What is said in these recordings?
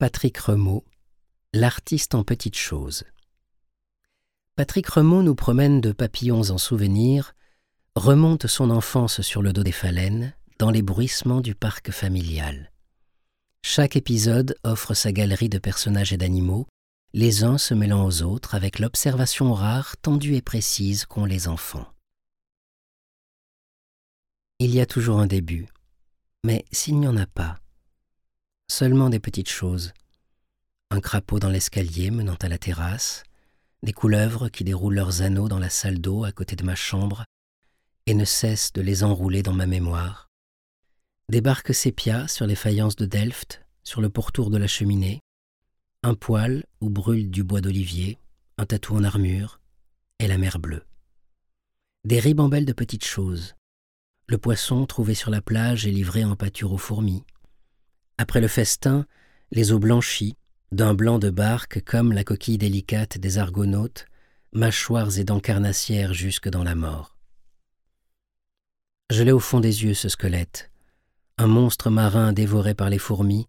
Patrick Remaud, l'artiste en petites choses. Patrick Remaud nous promène de papillons en souvenirs, remonte son enfance sur le dos des phalènes, dans les bruissements du parc familial. Chaque épisode offre sa galerie de personnages et d'animaux, les uns se mêlant aux autres avec l'observation rare, tendue et précise qu'ont les enfants. Il y a toujours un début, mais s'il n'y en a pas, seulement des petites choses. Un crapaud dans l'escalier menant à la terrasse, des couleuvres qui déroulent leurs anneaux dans la salle d'eau à côté de ma chambre et ne cessent de les enrouler dans ma mémoire, des barques sépia sur les faïences de Delft, sur le pourtour de la cheminée, un poêle où brûle du bois d'olivier, un tatou en armure et la mer bleue. Des ribambelles de petites choses, le poisson trouvé sur la plage et livré en pâture aux fourmis, après le festin, les eaux blanchies, d'un blanc de barque comme la coquille délicate des argonautes, mâchoires et dents carnassières jusque dans la mort. Je l'ai au fond des yeux, ce squelette, un monstre marin dévoré par les fourmis,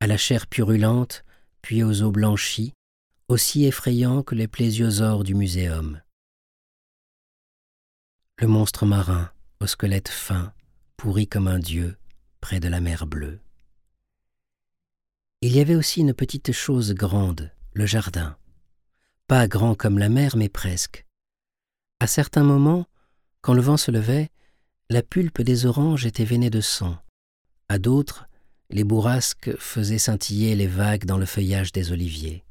à la chair purulente, puis aux eaux blanchies, aussi effrayant que les plésiosaures du muséum. Le monstre marin, au squelette fin, pourri comme un dieu, près de la mer bleue. Il y avait aussi une petite chose grande, le jardin. Pas grand comme la mer, mais presque. À certains moments, quand le vent se levait, la pulpe des oranges était veinée de sang. À d'autres, les bourrasques faisaient scintiller les vagues dans le feuillage des oliviers.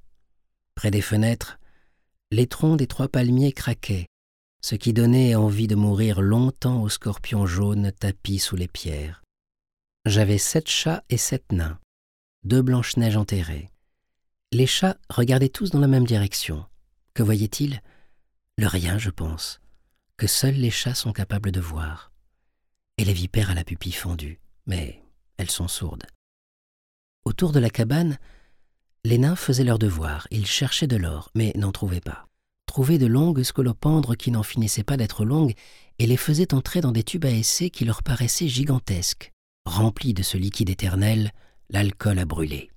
Près des fenêtres, les troncs des trois palmiers craquaient, ce qui donnait envie de mourir longtemps aux scorpions jaunes tapis sous les pierres. J'avais sept chats et sept nains deux Blanche-Neige enterrées. Les chats regardaient tous dans la même direction. Que voyaient-ils Le rien, je pense, que seuls les chats sont capables de voir. Et les vipères à la pupille fendue, mais elles sont sourdes. Autour de la cabane, les nains faisaient leur devoir, ils cherchaient de l'or, mais n'en trouvaient pas. Trouvaient de longues scolopendres qui n'en finissaient pas d'être longues et les faisaient entrer dans des tubes à essai qui leur paraissaient gigantesques, remplis de ce liquide éternel, l'alcool a brûlé.